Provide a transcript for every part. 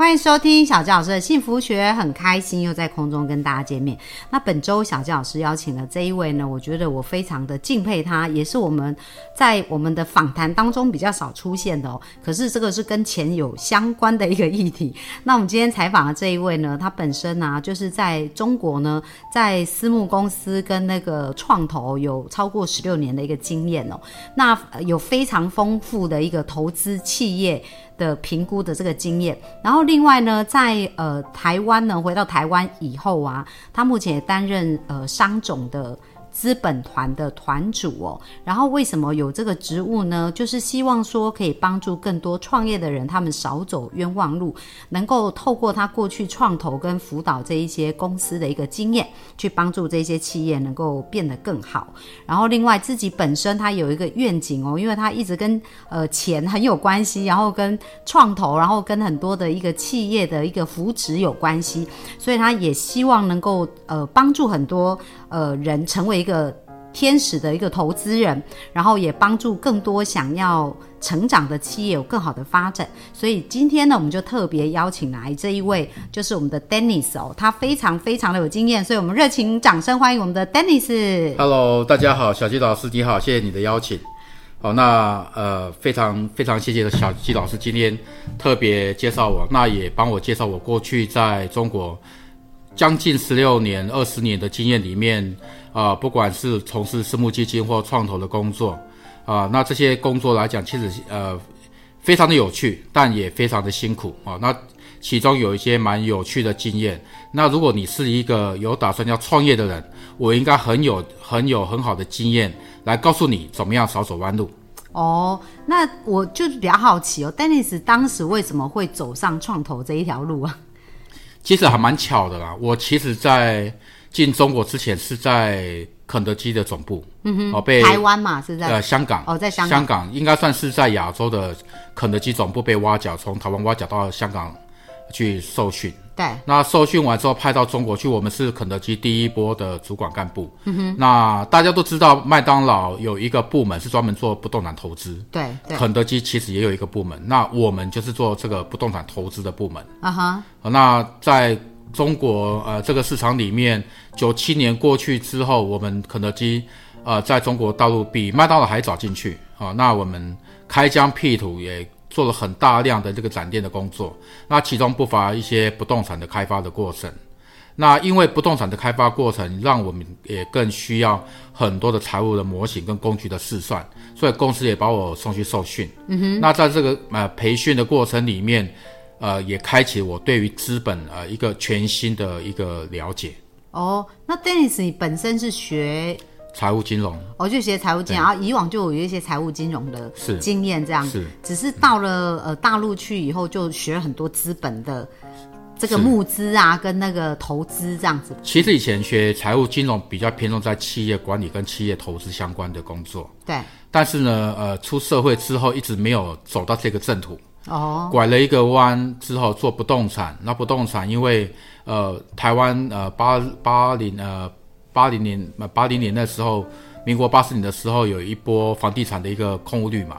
欢迎收听小纪老师的幸福学，很开心又在空中跟大家见面。那本周小纪老师邀请的这一位呢，我觉得我非常的敬佩他，也是我们在我们的访谈当中比较少出现的哦。可是这个是跟钱有相关的一个议题。那我们今天采访的这一位呢，他本身呢就是在中国呢，在私募公司跟那个创投有超过十六年的一个经验哦。那有非常丰富的一个投资企业。的评估的这个经验，然后另外呢，在呃台湾呢，回到台湾以后啊，他目前也担任呃商总的。资本团的团主哦，然后为什么有这个职务呢？就是希望说可以帮助更多创业的人，他们少走冤枉路，能够透过他过去创投跟辅导这一些公司的一个经验，去帮助这些企业能够变得更好。然后另外自己本身他有一个愿景哦，因为他一直跟呃钱很有关系，然后跟创投，然后跟很多的一个企业的一个扶持有关系，所以他也希望能够呃帮助很多。呃，人成为一个天使的一个投资人，然后也帮助更多想要成长的企业有更好的发展。所以今天呢，我们就特别邀请来这一位，就是我们的 Dennis 哦，他非常非常的有经验，所以我们热情掌声欢迎我们的 Dennis。Hello，大家好，小鸡老师你好，谢谢你的邀请。好，那呃，非常非常谢谢小鸡老师今天特别介绍我，那也帮我介绍我过去在中国。将近十六年、二十年的经验里面，啊，不管是从事私募基金或创投的工作，啊，那这些工作来讲，其实呃，非常的有趣，但也非常的辛苦啊。那其中有一些蛮有趣的经验。那如果你是一个有打算要创业的人，我应该很有、很有很好的经验来告诉你怎么样少走弯路。哦，那我就比较好奇哦，Dennis 当时为什么会走上创投这一条路啊？其实还蛮巧的啦，我其实，在进中国之前是在肯德基的总部，嗯哼，哦，被台湾嘛是在呃香港，哦，在香港。香港应该算是在亚洲的肯德基总部被挖角，从台湾挖角到香港去受训。对，那受训完之后派到中国去，我们是肯德基第一波的主管干部。嗯哼，那大家都知道，麦当劳有一个部门是专门做不动产投资。对，肯德基其实也有一个部门，那我们就是做这个不动产投资的部门。啊哈，那在中国呃这个市场里面，九七年过去之后，我们肯德基呃在中国大陆比麦当劳还早进去啊。那我们开疆辟土也。做了很大量的这个展店的工作，那其中不乏一些不动产的开发的过程。那因为不动产的开发过程，让我们也更需要很多的财务的模型跟工具的试算，所以公司也把我送去受训。嗯哼。那在这个呃培训的过程里面，呃，也开启我对于资本呃一个全新的一个了解。哦，那 Dennis 你本身是学？财务金融，我就学财务金融，然后以往就有一些财务金融的经验，这样子。只是到了呃大陆去以后，就学了很多资本的这个募资啊，跟那个投资这样子。其实以前学财务金融比较偏重在企业管理跟企业投资相关的工作。对。但是呢，呃，出社会之后一直没有走到这个正途。哦。拐了一个弯之后做不动产，那不动产因为呃台湾呃八八零呃。八零年呃八零年那时候，民国八四年的时候，有一波房地产的一个空屋率嘛，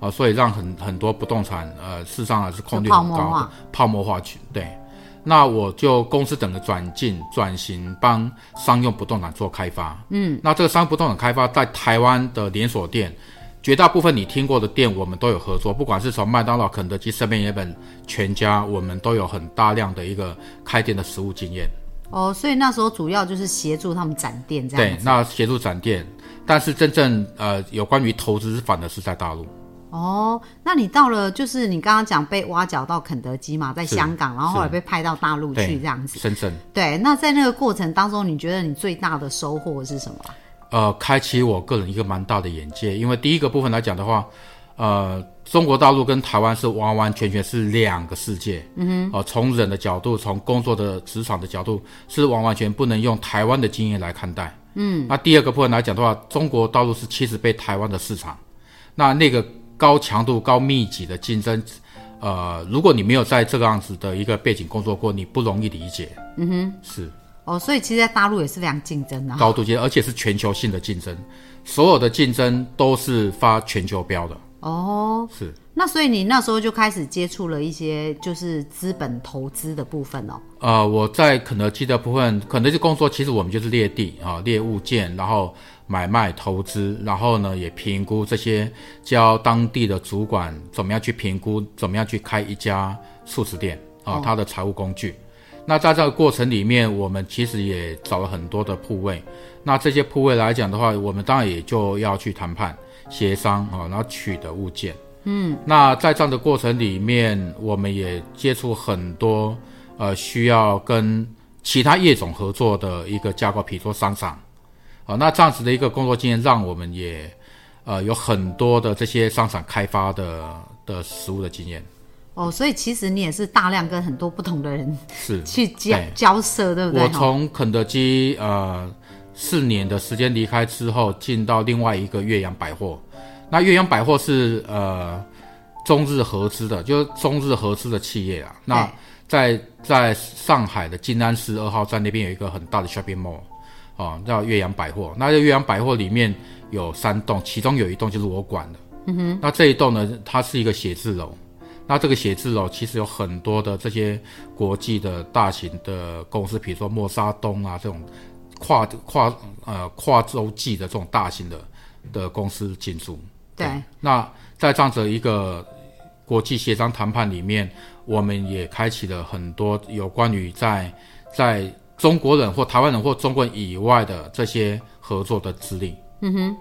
啊，所以让很很多不动产呃，事实上还是空率很高，泡沫化去对。那我就公司整个转进转型，帮商用不动产做开发。嗯，那这个商用不动产开发在台湾的连锁店，绝大部分你听过的店，我们都有合作，不管是从麦当劳、肯德基、身边也本、全家，我们都有很大量的一个开店的实务经验。哦，所以那时候主要就是协助他们展店这样。对，那协助展店，但是真正呃有关于投资反而是在大陆。哦，那你到了就是你刚刚讲被挖角到肯德基嘛，在香港，然后后来被派到大陆去这样子。深圳。对，那在那个过程当中，你觉得你最大的收获是什么？呃，开启我个人一个蛮大的眼界，因为第一个部分来讲的话。呃，中国大陆跟台湾是完完全全是两个世界。嗯哼，哦，从人的角度，从工作的职场的角度，是完完全不能用台湾的经验来看待。嗯，那第二个部分来讲的话，中国大陆是七十倍台湾的市场，那那个高强度、高密集的竞争，呃，如果你没有在这个样子的一个背景工作过，你不容易理解。嗯哼，是。哦，所以其实，在大陆也是非常竞争的，高度竞争，而且是全球性的竞争，所有的竞争都是发全球标的。哦，是。那所以你那时候就开始接触了一些就是资本投资的部分哦。呃，我在肯德基的部分，肯德基工作其实我们就是列地啊，列物件，然后买卖投资，然后呢也评估这些，教当地的主管怎么样去评估，怎么样去开一家素食店啊，他的财务工具。那在这个过程里面，我们其实也找了很多的铺位。那这些铺位来讲的话，我们当然也就要去谈判、协商啊，然后取得物件。嗯，那在这样的过程里面，我们也接触很多呃需要跟其他业种合作的一个架构，比如说商场。啊，那这样子的一个工作经验，让我们也呃有很多的这些商场开发的的实物的经验。哦，所以其实你也是大量跟很多不同的人是去交交涉，对不对？我从肯德基呃四年的时间离开之后，进到另外一个岳阳百货。那岳阳百货是呃中日合资的，就是中日合资的企业啊。那在在上海的静安寺二号站那边有一个很大的 shopping mall，哦，叫岳阳百货。那岳阳百货里面有三栋，其中有一栋就是我管的。嗯哼。那这一栋呢，它是一个写字楼。那这个写字楼其实有很多的这些国际的大型的公司，比如说默沙东啊这种跨跨呃跨洲际的这种大型的的公司进驻。对。那在这样子一个国际协商谈判里面，我们也开启了很多有关于在在中国人或台湾人或中国人以外的这些合作的资历。嗯哼。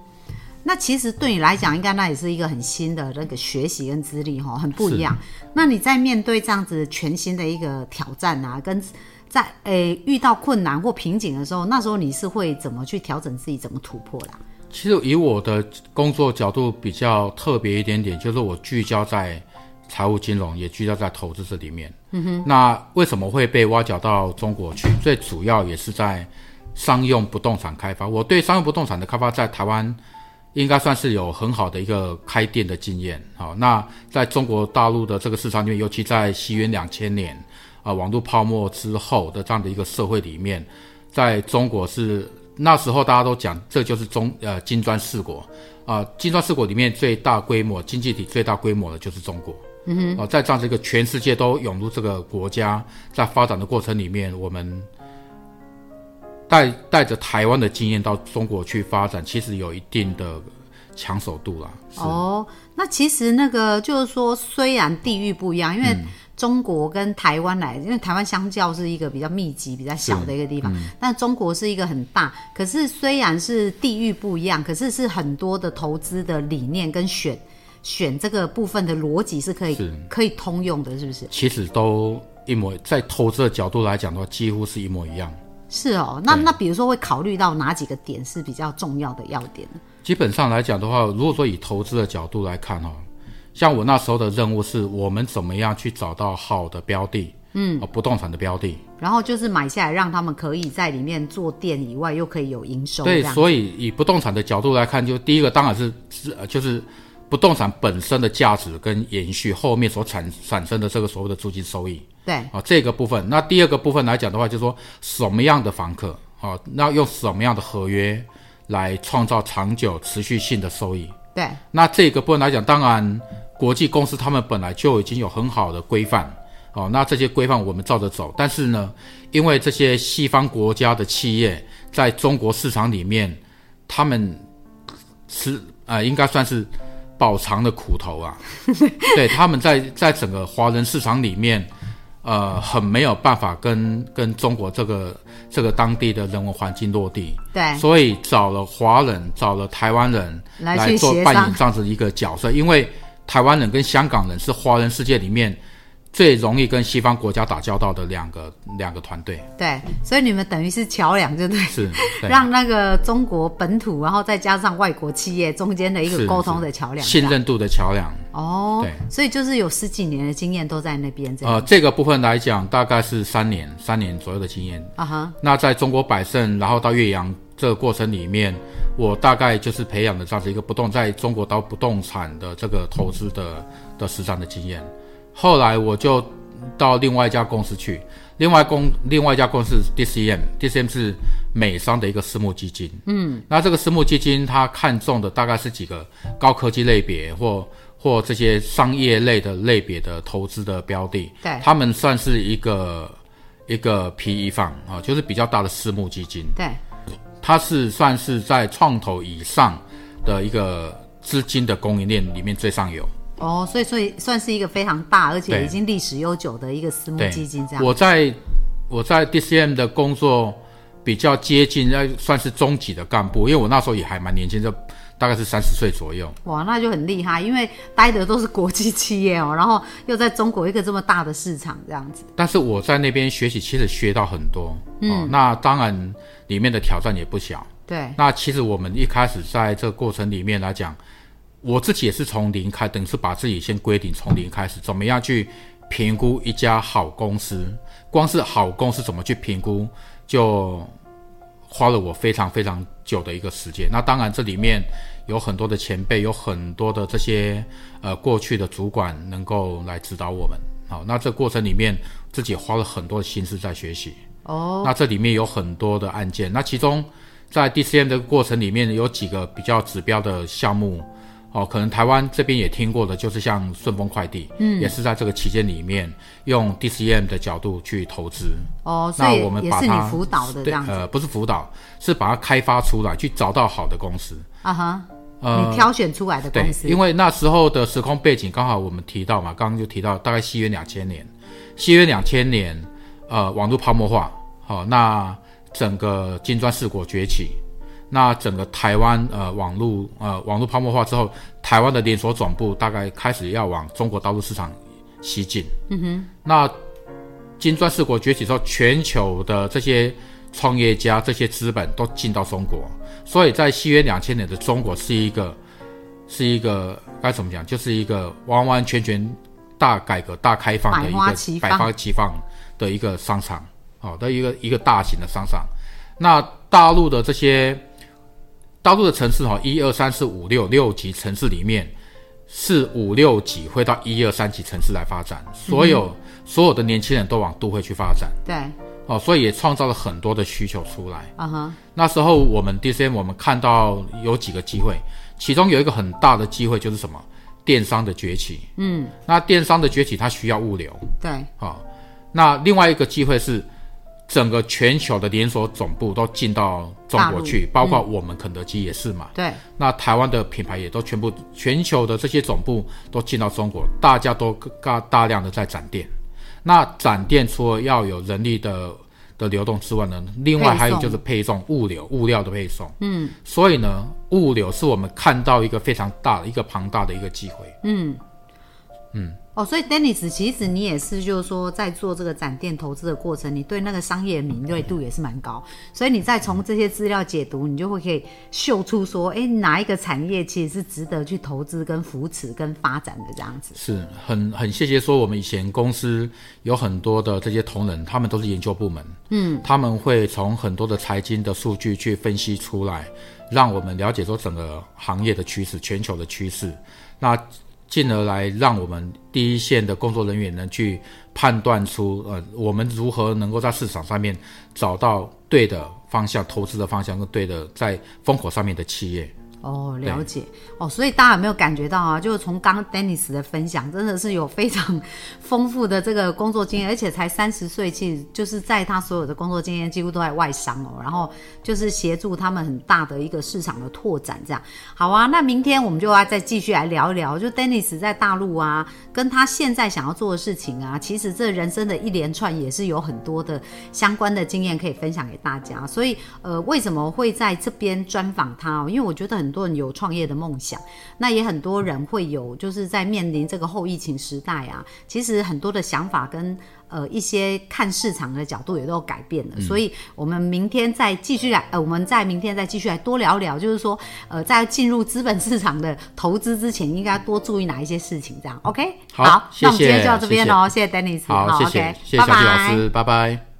那其实对你来讲，应该那也是一个很新的那个学习跟资历哈，很不一样。那你在面对这样子全新的一个挑战啊，跟在诶遇到困难或瓶颈的时候，那时候你是会怎么去调整自己，怎么突破啦？其实以我的工作角度比较特别一点点，就是我聚焦在财务金融，也聚焦在投资这里面。嗯哼。那为什么会被挖角到中国去？最主要也是在商用不动产开发。我对商用不动产的开发在台湾。应该算是有很好的一个开店的经验。好，那在中国大陆的这个市场里面，尤其在西元两千年啊网络泡沫之后的这样的一个社会里面，在中国是那时候大家都讲这就是中呃金砖四国啊，金砖四国里面最大规模经济体最大规模的就是中国。嗯哼，啊，在这样一个全世界都涌入这个国家，在发展的过程里面，我们。带带着台湾的经验到中国去发展，其实有一定的抢手度了。哦，那其实那个就是说，虽然地域不一样，因为中国跟台湾来，因为台湾相较是一个比较密集、比较小的一个地方，但中国是一个很大。可是虽然是地域不一样，可是是很多的投资的理念跟选选这个部分的逻辑是可以可以通用的，是不是？其实都一模，在投资的角度来讲的话，几乎是一模一样。是哦，那那比如说会考虑到哪几个点是比较重要的要点呢？基本上来讲的话，如果说以投资的角度来看哈，像我那时候的任务是我们怎么样去找到好的标的，嗯，不动产的标的，然后就是买下来，让他们可以在里面做店以外，又可以有营收。对，所以以不动产的角度来看，就第一个当然是是就是不动产本身的价值跟延续后面所产产生的这个所谓的租金收益。对啊，这个部分，那第二个部分来讲的话，就是说什么样的房客啊，那用什么样的合约来创造长久持续性的收益？对，那这个部分来讲，当然国际公司他们本来就已经有很好的规范哦，那这些规范我们照着走，但是呢，因为这些西方国家的企业在中国市场里面，他们是呃，应该算是饱尝的苦头啊，对，他们在在整个华人市场里面。呃，很没有办法跟跟中国这个这个当地的人文环境落地，对，所以找了华人，找了台湾人来做扮演这样子一个角色，因为台湾人跟香港人是华人世界里面。最容易跟西方国家打交道的两个两个团队，对，所以你们等于是桥梁，对不对？是，让那个中国本土，然后再加上外国企业中间的一个沟通的桥梁，信任度的桥梁。哦，对，所以就是有十几年的经验都在那边。呃，这个部分来讲，大概是三年，三年左右的经验。啊哈，那在中国百盛，然后到岳阳这个过程里面，我大概就是培养了这样子一个不动在中国到不动产的这个投资的的实战的经验。后来我就到另外一家公司去，另外公另外一家公司 DCM，DCM 是美商的一个私募基金。嗯，那这个私募基金它看中的大概是几个高科技类别或或这些商业类的类别的投资的标的。对，他们算是一个一个 PE 方啊，就是比较大的私募基金。对，它是算是在创投以上的一个资金的供应链里面最上游。哦，所以所以算是一个非常大，而且已经历史悠久的一个私募基金这样。我在我在 DCM 的工作比较接近，要算是中级的干部，因为我那时候也还蛮年轻，就大概是三十岁左右。哇，那就很厉害，因为待的都是国际企业哦，然后又在中国一个这么大的市场这样子。但是我在那边学习，其实学到很多。嗯，那当然里面的挑战也不小。对。那其实我们一开始在这个过程里面来讲。我自己也是从零开，等于是把自己先规定从零开始，怎么样去评估一家好公司？光是好公司怎么去评估，就花了我非常非常久的一个时间。那当然这里面有很多的前辈，有很多的这些呃过去的主管能够来指导我们。好，那这过程里面自己花了很多的心思在学习。哦，那这里面有很多的案件，那其中在 DCM 的过程里面有几个比较指标的项目。哦，可能台湾这边也听过的，就是像顺丰快递，嗯，也是在这个期间里面用 DCM 的角度去投资。哦，那我们也是你辅导的这样子。呃，不是辅导，是把它开发出来，去找到好的公司。啊哈，呃，你挑选出来的公司。对，因为那时候的时空背景刚好我们提到嘛，刚刚就提到大概西元两千年，西元两千年，呃，网络泡沫化，好，那整个金砖四国崛起。那整个台湾呃网络呃网络泡沫化之后，台湾的连锁总部大概开始要往中国大陆市场西进。嗯哼。那金砖四国崛起之后，全球的这些创业家、这些资本都进到中国，所以在西元两千年的中国是一个是一个该怎么讲，就是一个完完全全大改革、大开放的一个百花齐放的一个商场，哦的一个一个大型的商场。那大陆的这些。大陆的城市哈，一二三四五六六级城市里面，四五六级会到一二三级城市来发展，所有所有的年轻人都往都会去发展。对，哦，所以也创造了很多的需求出来。啊哈，那时候我们 DCM 我们看到有几个机会，其中有一个很大的机会就是什么？电商的崛起。嗯，那电商的崛起它需要物流。对，好，那另外一个机会是。整个全球的连锁总部都进到中国去，包括我们肯德基也是嘛。对。那台湾的品牌也都全部，全球的这些总部都进到中国，大家都大大量的在展店。那展店除了要有人力的的流动之外呢，另外还有就是配送物流物料的配送。嗯。所以呢，物流是我们看到一个非常大的一个庞大的一个机会。嗯。嗯。哦，所以 Dennis，其实你也是，就是说，在做这个展店投资的过程，你对那个商业敏锐度也是蛮高，所以你再从这些资料解读，你就会可以嗅出说，哎，哪一个产业其实是值得去投资、跟扶持、跟发展的这样子。是很很谢谢说，我们以前公司有很多的这些同仁，他们都是研究部门，嗯，他们会从很多的财经的数据去分析出来，让我们了解说整个行业的趋势、全球的趋势，那。进而来让我们第一线的工作人员呢，去判断出呃，我们如何能够在市场上面找到对的方向、投资的方向跟对的在风口上面的企业。哦，了解哦，所以大家有没有感觉到啊？就是从刚 Dennis 的分享，真的是有非常丰富的这个工作经验，而且才三十岁，其实就是在他所有的工作经验几乎都在外商哦，然后就是协助他们很大的一个市场的拓展，这样好啊。那明天我们就要再继续来聊一聊，就 Dennis 在大陆啊，跟他现在想要做的事情啊，其实这人生的一连串也是有很多的相关的经验可以分享给大家。所以呃，为什么会在这边专访他哦？因为我觉得很。很多人有创业的梦想，那也很多人会有，就是在面临这个后疫情时代啊，其实很多的想法跟呃一些看市场的角度也都有改变了。所以，我们明天再继续来，呃，我们在明天再继续来多聊聊，就是说，呃，在进入资本市场的投资之前，应该多注意哪一些事情？这样，OK？好，那我们今天就到这边喽，谢谢 Dennis，好，谢谢，谢谢小季老师，拜拜。